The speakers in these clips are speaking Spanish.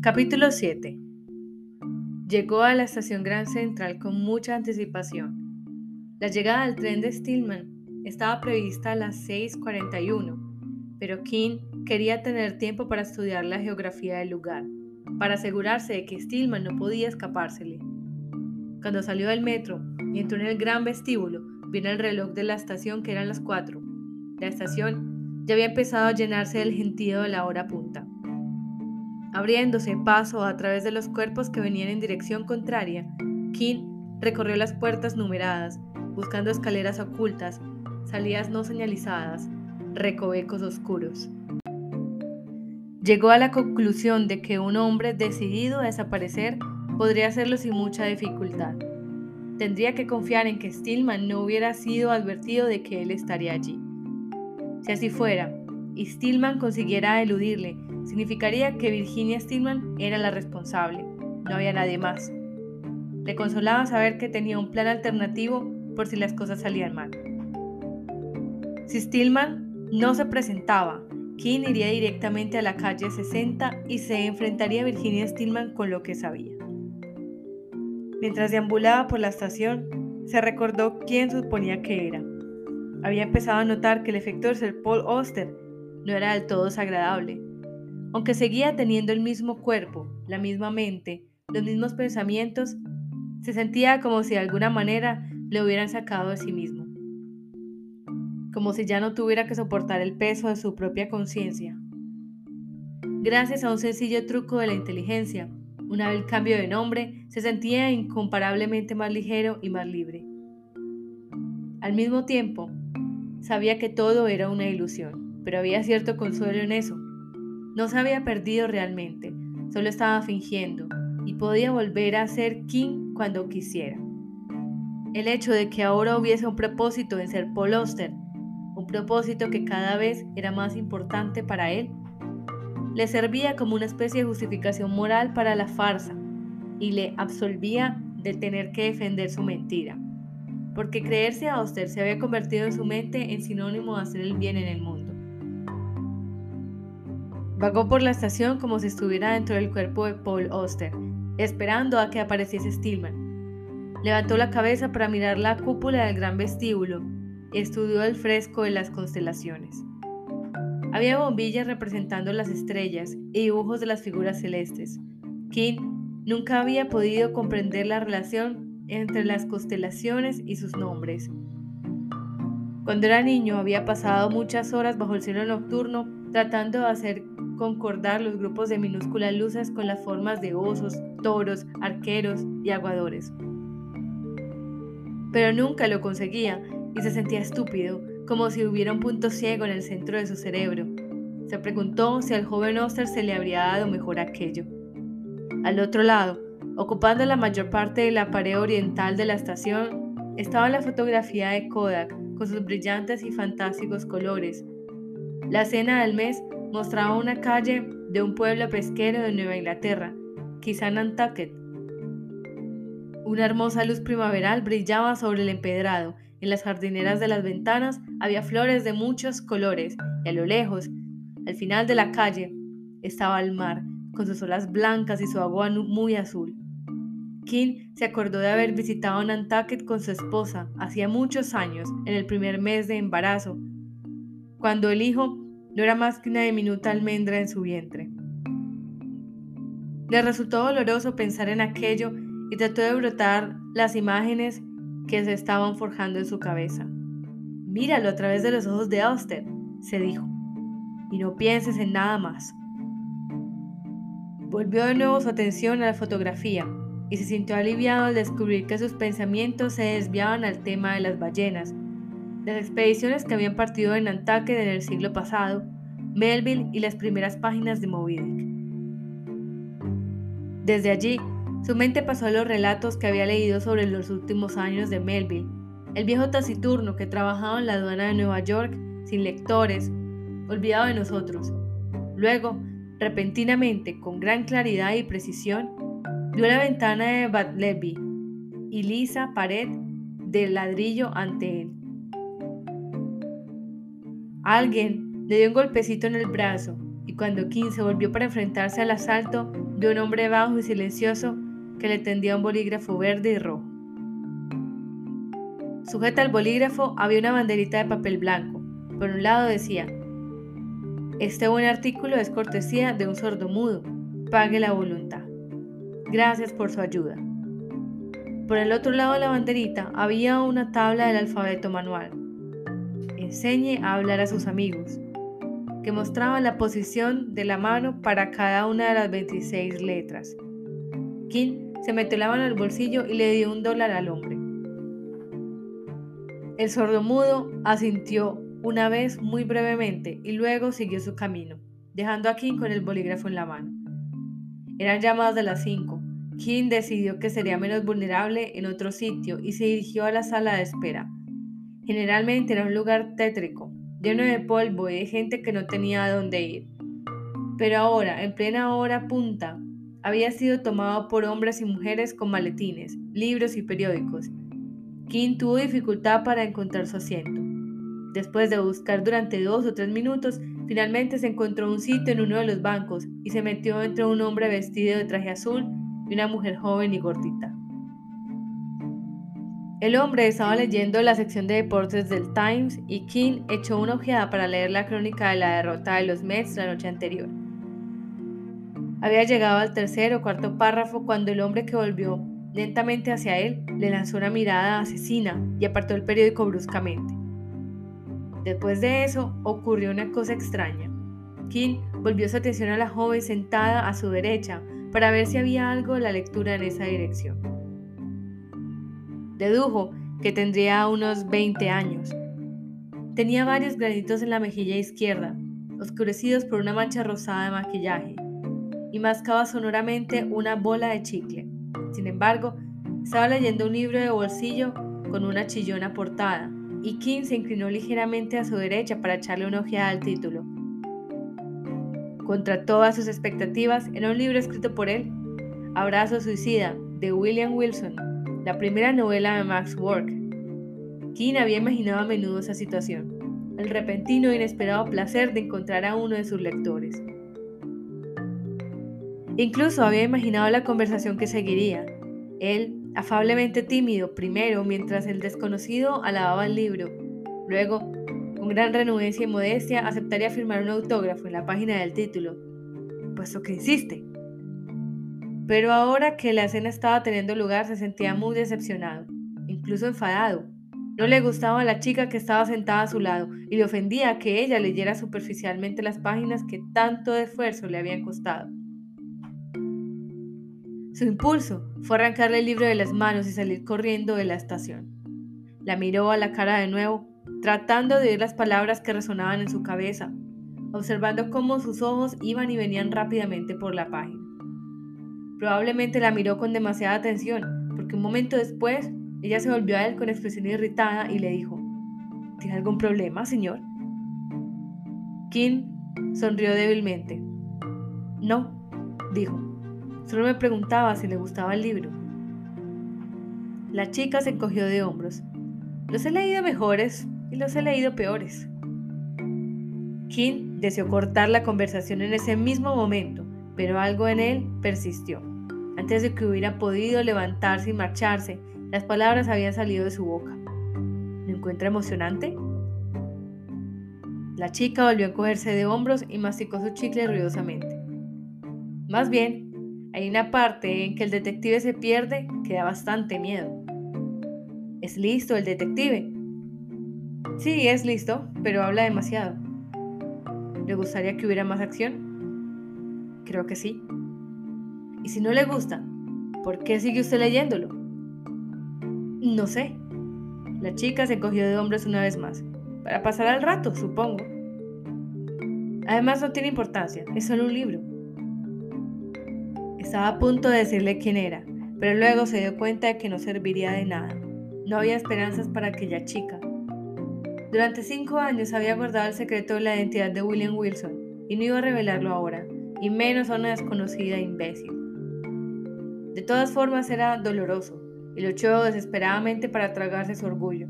Capítulo 7 Llegó a la estación Gran Central con mucha anticipación. La llegada del tren de Stillman estaba prevista a las 6.41, pero King quería tener tiempo para estudiar la geografía del lugar, para asegurarse de que Stillman no podía escapársele. Cuando salió del metro y entró en el gran vestíbulo, vino el reloj de la estación que eran las 4. La estación ya había empezado a llenarse del gentío de la hora punta abriéndose paso a través de los cuerpos que venían en dirección contraria. King recorrió las puertas numeradas, buscando escaleras ocultas, salidas no señalizadas, recovecos oscuros. Llegó a la conclusión de que un hombre decidido a desaparecer podría hacerlo sin mucha dificultad. Tendría que confiar en que Stillman no hubiera sido advertido de que él estaría allí. Si así fuera, y Stillman consiguiera eludirle, significaría que Virginia Stillman era la responsable, no había nadie más. Le consolaba saber que tenía un plan alternativo por si las cosas salían mal. Si Stillman no se presentaba, King iría directamente a la calle 60 y se enfrentaría a Virginia Stillman con lo que sabía. Mientras deambulaba por la estación, se recordó quién suponía que era. Había empezado a notar que el efecto de Sir Paul Auster no era del todo desagradable. Aunque seguía teniendo el mismo cuerpo, la misma mente, los mismos pensamientos, se sentía como si de alguna manera le hubieran sacado de sí mismo. Como si ya no tuviera que soportar el peso de su propia conciencia. Gracias a un sencillo truco de la inteligencia, una vez el cambio de nombre, se sentía incomparablemente más ligero y más libre. Al mismo tiempo, sabía que todo era una ilusión pero había cierto consuelo en eso. No se había perdido realmente, solo estaba fingiendo y podía volver a ser King cuando quisiera. El hecho de que ahora hubiese un propósito en ser Paul Auster, un propósito que cada vez era más importante para él, le servía como una especie de justificación moral para la farsa y le absolvía de tener que defender su mentira, porque creerse a Auster se había convertido en su mente en sinónimo de hacer el bien en el mundo. Vagó por la estación como si estuviera dentro del cuerpo de Paul Oster, esperando a que apareciese Stillman. Levantó la cabeza para mirar la cúpula del gran vestíbulo y estudió el fresco de las constelaciones. Había bombillas representando las estrellas y dibujos de las figuras celestes. King nunca había podido comprender la relación entre las constelaciones y sus nombres. Cuando era niño había pasado muchas horas bajo el cielo nocturno tratando de hacer concordar los grupos de minúsculas luces con las formas de osos, toros, arqueros y aguadores. Pero nunca lo conseguía y se sentía estúpido, como si hubiera un punto ciego en el centro de su cerebro. Se preguntó si al joven Oster se le habría dado mejor aquello. Al otro lado, ocupando la mayor parte de la pared oriental de la estación, estaba la fotografía de Kodak con sus brillantes y fantásticos colores. La cena del mes mostraba una calle de un pueblo pesquero de Nueva Inglaterra, quizá Nantucket. Una hermosa luz primaveral brillaba sobre el empedrado. En las jardineras de las ventanas había flores de muchos colores y a lo lejos, al final de la calle, estaba el mar, con sus olas blancas y su agua muy azul. King se acordó de haber visitado Nantucket con su esposa hacía muchos años, en el primer mes de embarazo, cuando el hijo no era más que una diminuta almendra en su vientre. Le resultó doloroso pensar en aquello y trató de brotar las imágenes que se estaban forjando en su cabeza. Míralo a través de los ojos de Auster, se dijo, y no pienses en nada más. Volvió de nuevo su atención a la fotografía y se sintió aliviado al descubrir que sus pensamientos se desviaban al tema de las ballenas las expediciones que habían partido de Nantucket en el siglo pasado, Melville y las primeras páginas de Moby Dick. Desde allí, su mente pasó a los relatos que había leído sobre los últimos años de Melville, el viejo taciturno que trabajaba en la aduana de Nueva York sin lectores, olvidado de nosotros. Luego, repentinamente, con gran claridad y precisión, vio la ventana de Bad Levy y lisa pared de ladrillo ante él. Alguien Le dio un golpecito en el brazo y cuando King se volvió para enfrentarse al asalto, vio un hombre bajo y silencioso que le tendía un bolígrafo verde y rojo. Sujeta al bolígrafo había una banderita de papel blanco. Por un lado decía, este buen artículo es cortesía de un sordomudo. Pague la voluntad. Gracias por su ayuda. Por el otro lado de la banderita había una tabla del alfabeto manual. Enseñe a hablar a sus amigos, que mostraba la posición de la mano para cada una de las 26 letras. King se metió la mano al bolsillo y le dio un dólar al hombre. El sordomudo asintió una vez muy brevemente y luego siguió su camino, dejando a King con el bolígrafo en la mano. Eran más de las cinco. King decidió que sería menos vulnerable en otro sitio y se dirigió a la sala de espera. Generalmente era un lugar tétrico, lleno de polvo y de gente que no tenía a dónde ir. Pero ahora, en plena hora punta, había sido tomado por hombres y mujeres con maletines, libros y periódicos, King tuvo dificultad para encontrar su asiento. Después de buscar durante dos o tres minutos, finalmente se encontró un sitio en uno de los bancos y se metió entre un hombre vestido de traje azul y una mujer joven y gordita. El hombre estaba leyendo la sección de deportes del Times y King echó una ojeada para leer la crónica de la derrota de los Mets la noche anterior. Había llegado al tercer o cuarto párrafo cuando el hombre que volvió Lentamente hacia él le lanzó una mirada asesina y apartó el periódico bruscamente. Después de eso ocurrió una cosa extraña. King volvió su atención a la joven sentada a su derecha para ver si había algo de la lectura en esa dirección. Dedujo que tendría unos 20 años. Tenía varios granitos en la mejilla izquierda, oscurecidos por una mancha rosada de maquillaje, y mascaba sonoramente una bola de chicle. Sin embargo, estaba leyendo un libro de bolsillo con una chillona portada, y King se inclinó ligeramente a su derecha para echarle una ojeada al título. Contra todas sus expectativas, era un libro escrito por él, Abrazo Suicida, de William Wilson, la primera novela de Max Work. King había imaginado a menudo esa situación, el repentino e inesperado placer de encontrar a uno de sus lectores. Incluso había imaginado la conversación que seguiría. Él, afablemente tímido, primero, mientras el desconocido alababa el libro. Luego, gran renuencia y modestia, aceptaría firmar un autógrafo en la página del título, puesto que insiste. Pero ahora que la escena estaba teniendo lugar, se sentía muy decepcionado, incluso enfadado. No le gustaba a la chica que estaba sentada a su lado y le ofendía que ella leyera superficialmente las páginas que tanto esfuerzo le habían costado. Su impulso fue arrancarle el libro de las manos y salir corriendo de la estación. La miró a la cara de nuevo, tratando de oír las palabras que resonaban en su cabeza, observando cómo sus ojos iban y venían rápidamente por la página. Probablemente la miró con demasiada atención, porque un momento después ella se volvió a él con expresión irritada y le dijo, ¿Tiene algún problema, señor? King sonrió débilmente. No, dijo. Solo me preguntaba si le gustaba el libro. La chica se encogió de hombros. Los he leído mejores y los he leído peores. King deseó cortar la conversación en ese mismo momento, pero algo en él persistió. Antes de que hubiera podido levantarse y marcharse, las palabras habían salido de su boca. ¿Lo encuentra emocionante? La chica volvió a encogerse de hombros y masticó su chicle ruidosamente. Más bien, hay una parte en que el detective se pierde que da bastante miedo. ¿Es listo el detective? Sí, es listo, pero habla demasiado. ¿Le gustaría que hubiera más acción? Creo que sí. ¿Y si no le gusta? ¿Por qué sigue usted leyéndolo? No sé. La chica se cogió de hombros una vez más. Para pasar al rato, supongo. Además no tiene importancia, es solo un libro. Estaba a punto de decirle quién era, pero luego se dio cuenta de que no serviría de nada. No había esperanzas para aquella chica. Durante cinco años había guardado el secreto de la identidad de William Wilson y no iba a revelarlo ahora, y menos a una desconocida imbécil. De todas formas era doloroso y luchó desesperadamente para tragarse su orgullo.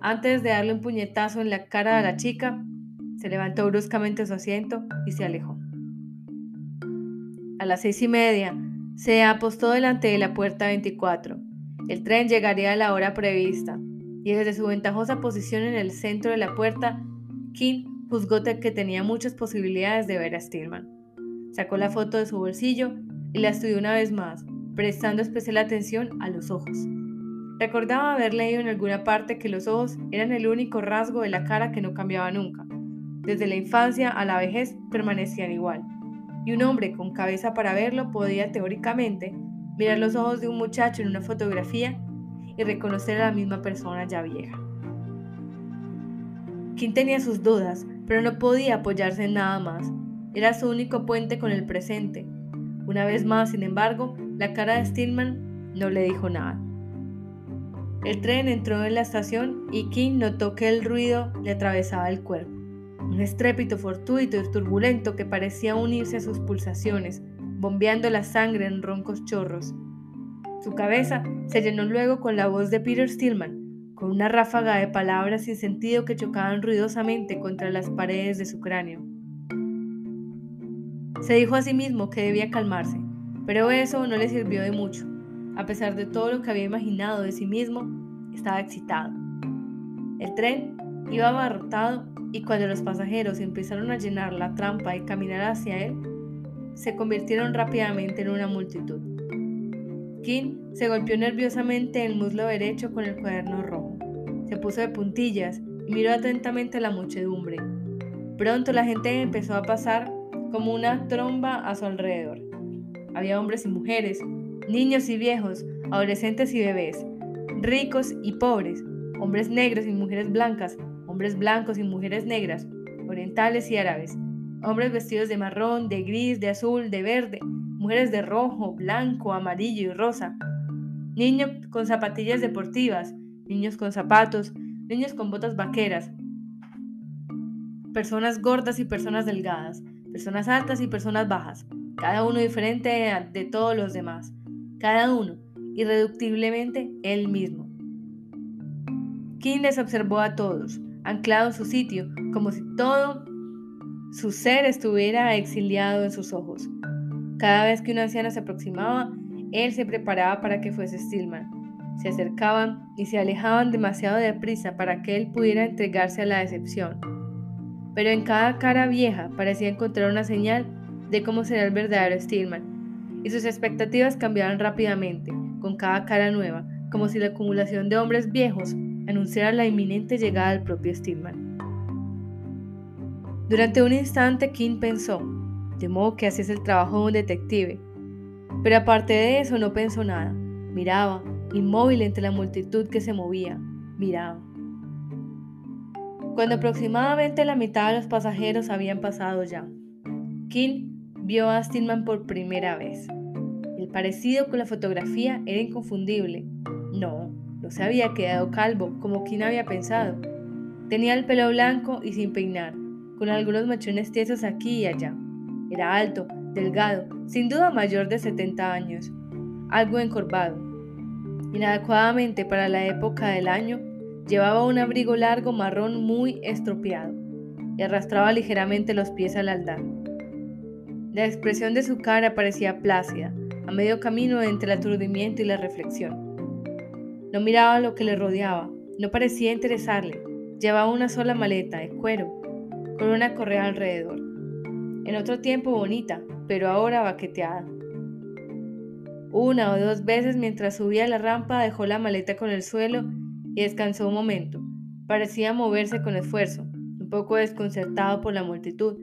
Antes de darle un puñetazo en la cara a la chica, Se levantó bruscamente su asiento y se alejó. A las seis y media, se apostó delante de la puerta 24. El tren llegaría a la hora prevista, y desde su ventajosa posición en el centro de la puerta, King juzgó que tenía muchas posibilidades de ver a Stillman. Sacó la foto de su bolsillo y la estudió una vez más, prestando especial atención a los ojos. Recordaba haber leído en alguna parte que los ojos eran el único rasgo de la cara que no cambiaba nunca. Desde la infancia a la vejez permanecían igual. Y un hombre con cabeza para verlo podía teóricamente mirar los ojos de un muchacho en una fotografía y reconocer a la misma persona ya vieja. Kim tenía sus dudas, pero no podía apoyarse en nada más. Era su único puente con el presente. Una vez más, sin embargo, la cara de Stillman no le dijo nada. El tren entró en la estación y King notó que el ruido le atravesaba el cuerpo. Un estrépito fortuito y turbulento que parecía unirse a sus pulsaciones, bombeando la sangre en roncos chorros. Su cabeza se llenó luego con la voz de Peter Stillman, con una ráfaga de palabras sin sentido que chocaban ruidosamente contra las paredes de su cráneo. Se dijo a sí mismo que debía calmarse, pero eso no le sirvió de mucho. A pesar de todo lo que había imaginado de sí mismo, estaba excitado. El tren iba abarrotado y cuando los pasajeros empezaron a llenar la trampa y caminar hacia él, se convirtieron rápidamente en una multitud. Se golpeó nerviosamente el muslo derecho con el cuaderno rojo. Se puso de puntillas y miró atentamente a la muchedumbre. Pronto la gente empezó a pasar como una tromba a su alrededor. Había hombres y mujeres, niños y viejos, adolescentes y bebés, ricos y pobres, hombres negros y mujeres blancas, hombres blancos y mujeres negras, orientales y árabes, hombres vestidos de marrón, de gris, de azul, de verde, mujeres de rojo, blanco, amarillo y rosa, niños con zapatillas deportivas, niños con zapatos, niños con botas vaqueras, personas gordas y personas delgadas, personas altas y personas bajas, cada uno diferente de todos los demás cada uno, irreductiblemente él mismo. King les observó a todos, anclado en su sitio, como si todo su ser estuviera exiliado en sus ojos. Cada vez que una anciana se aproximaba, él se preparaba para que fuese Stillman. Se acercaban y se alejaban demasiado deprisa para que él pudiera entregarse a la decepción. Pero en cada cara vieja parecía encontrar una señal de cómo será el verdadero Stillman y sus expectativas cambiaban rápidamente, con cada cara nueva, como si la acumulación de hombres viejos anunciara la inminente llegada del propio Stillman. Durante un instante King pensó, de modo que hacías el trabajo de un detective, pero aparte de eso no pensó nada, miraba, inmóvil entre la multitud que se movía, miraba. Cuando aproximadamente la mitad de los pasajeros habían pasado ya, King vio a Stillman por primera vez. El parecido con la fotografía era inconfundible. No, no se había quedado calvo como quien había pensado. Tenía el pelo blanco y sin peinar, con algunos mechones tiesos aquí y allá. Era alto, delgado, sin duda mayor de 70 años, algo encorvado. Inadecuadamente para la época del año, llevaba un abrigo largo marrón muy estropeado y arrastraba ligeramente los pies al aldar. La expresión de su cara parecía plácida, a medio camino entre el aturdimiento y la reflexión. No miraba lo que le rodeaba, no parecía interesarle. Llevaba una sola maleta de cuero, con una correa alrededor. En otro tiempo bonita, pero ahora baqueteada. Una o dos veces mientras subía la rampa dejó la maleta con el suelo y descansó un momento. Parecía moverse con esfuerzo, un poco desconcertado por la multitud,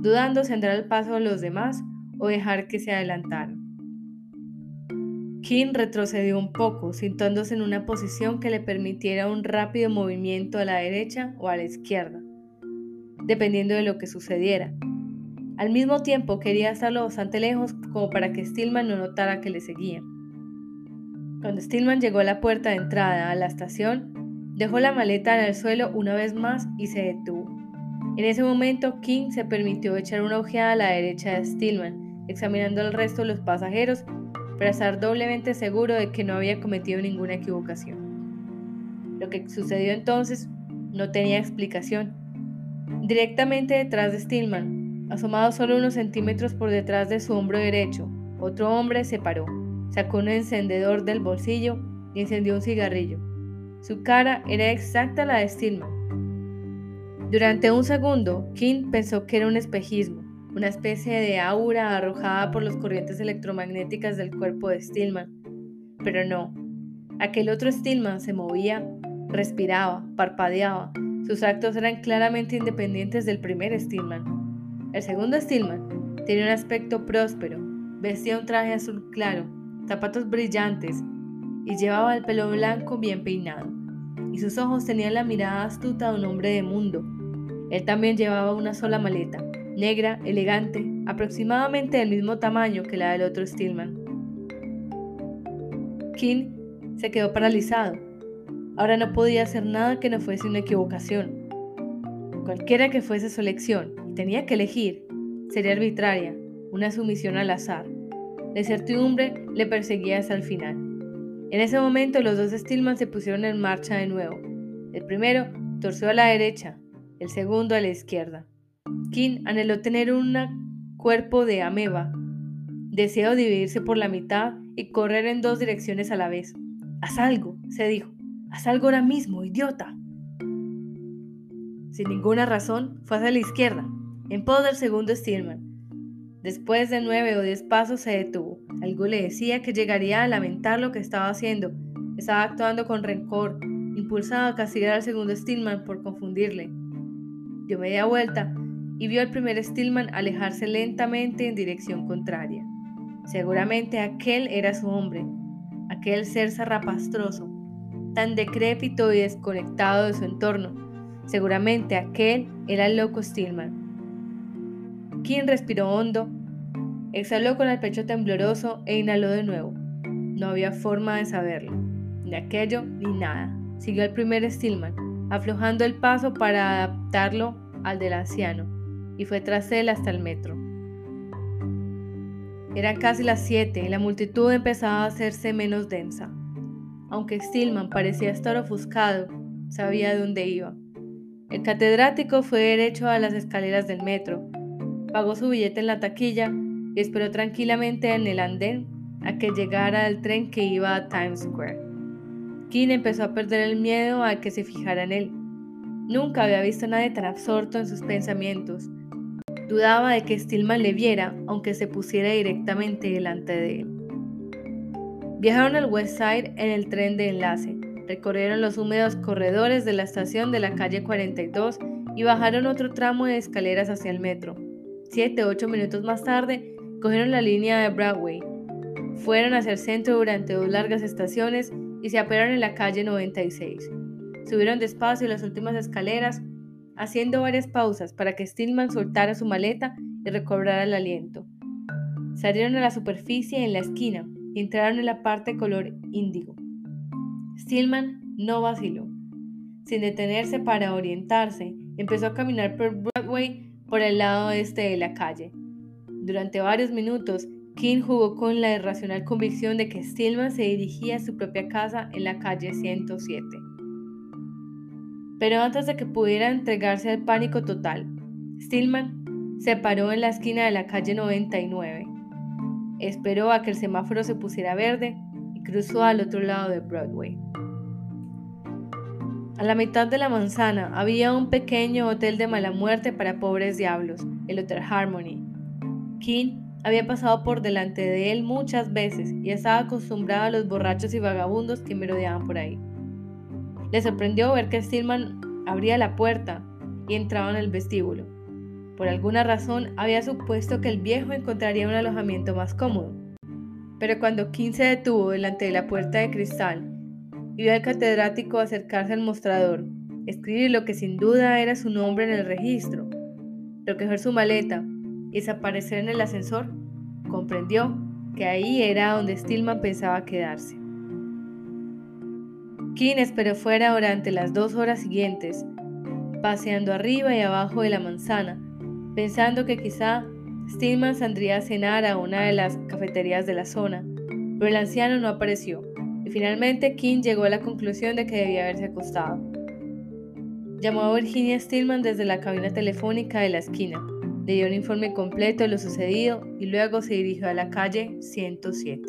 dudando si andar al paso de los demás o dejar que se adelantaran. King retrocedió un poco, sintiéndose en una posición que le permitiera un rápido movimiento a la derecha o a la izquierda, dependiendo de lo que sucediera. Al mismo tiempo quería estarlo bastante lejos como para que Stillman no notara que le seguía. Cuando Stillman llegó a la puerta de entrada a la estación, dejó la maleta en el suelo una vez más y se detuvo. En ese momento, King se permitió echar una ojeada a la derecha de Stillman, examinando al resto de los pasajeros para estar doblemente seguro de que no había cometido ninguna equivocación. Lo que sucedió entonces no tenía explicación. Directamente detrás de Stillman, asomado solo unos centímetros por detrás de su hombro derecho, otro hombre se paró, sacó un encendedor del bolsillo y encendió un cigarrillo. Su cara era exacta la de Stillman. Durante un segundo, King pensó que era un espejismo, una especie de aura arrojada por las corrientes electromagnéticas del cuerpo de Stillman. Pero no, aquel otro Stillman se movía, respiraba, parpadeaba. Sus actos eran claramente independientes del primer Stillman. El segundo Stillman tenía un aspecto próspero, vestía un traje azul claro, zapatos brillantes y llevaba el pelo blanco bien peinado. Y sus ojos tenían la mirada astuta de un hombre de mundo. Él también llevaba una sola maleta, negra, elegante, aproximadamente del mismo tamaño que la del otro Stillman. King se quedó paralizado. Ahora no podía hacer nada que no fuese una equivocación. Cualquiera que fuese su elección, tenía que elegir, sería arbitraria, una sumisión al azar. La incertidumbre le perseguía hasta el final. En ese momento los dos Stillman se pusieron en marcha de nuevo. El primero torció a la derecha, el segundo a la izquierda. King anheló tener un cuerpo de ameba. Deseó dividirse por la mitad y correr en dos direcciones a la vez. Haz algo, se dijo. Haz algo ahora mismo, idiota. Sin ninguna razón, fue hacia la izquierda, en pos del segundo Stillman. Después de nueve o diez pasos se detuvo. Algo le decía que llegaría a lamentar lo que estaba haciendo. Estaba actuando con rencor, impulsado a castigar al segundo Stillman por confundirle. Dio media vuelta y vio al primer Stillman alejarse lentamente en dirección contraria. Seguramente aquel era su hombre, aquel ser zarrapastroso, tan decrépito y desconectado de su entorno. Seguramente aquel era el loco Stillman. King respiró hondo, exhaló con el pecho tembloroso e inhaló de nuevo. No había forma de saberlo, ni aquello ni nada. Siguió al primer Stillman, aflojando el paso para adaptarlo al del anciano, y fue tras él hasta el metro. Eran casi las siete y la multitud empezaba a hacerse menos densa. Aunque Stillman parecía estar ofuscado, sabía de dónde iba. El catedrático fue derecho a las escaleras del metro, pagó su billete en la taquilla y esperó tranquilamente en el andén a que llegara el tren que iba a Times Square. King empezó a perder el miedo a que se fijara en él. Nunca había visto a nadie tan absorto en sus pensamientos. Dudaba de que Stillman le viera, aunque se pusiera directamente delante de él. Viajaron al West Side en el tren de enlace, recorrieron los húmedos corredores de la estación de la calle 42 y bajaron otro tramo de escaleras hacia el metro. Siete o ocho minutos más tarde, cogieron la línea de Broadway, fueron hacia el centro durante dos largas estaciones y se apearon en la calle 96. Subieron despacio las últimas escaleras, haciendo varias pausas para que Stillman soltara su maleta y recobrara el aliento. Salieron a la superficie en la esquina y entraron en la parte color índigo. Stillman no vaciló. Sin detenerse para orientarse, empezó a caminar por Broadway por el lado este de la calle. Durante varios minutos, King jugó con la irracional convicción de que Stillman se dirigía a su propia casa en la calle 107. Pero antes de que pudiera entregarse al pánico total, Stillman se paró en la esquina de la calle 99. Esperó a que el semáforo se pusiera verde y cruzó al otro lado de Broadway. A la mitad de la manzana había un pequeño hotel de mala muerte para pobres diablos, el Hotel Harmony. King había pasado por delante de él muchas veces y estaba acostumbrado a los borrachos y vagabundos que merodeaban por ahí. Le sorprendió ver que Stillman abría la puerta y entraba en el vestíbulo. Por alguna razón había supuesto que el viejo encontraría un alojamiento más cómodo. Pero cuando King se detuvo delante de la puerta de cristal y al catedrático acercarse al mostrador, escribir lo que sin duda era su nombre en el registro, recoger su maleta y desaparecer en el ascensor, comprendió que ahí era donde Stillman pensaba quedarse. King esperó fuera durante las dos horas siguientes, paseando arriba y abajo de la manzana, pensando que quizá Stillman saldría a cenar a una de las cafeterías de la zona, pero el anciano no apareció, Finalmente, King llegó a la conclusión de que debía haberse acostado. Llamó a Virginia Stillman desde la cabina telefónica de la esquina, le dio un informe completo de lo sucedido y luego se dirigió a la calle 107.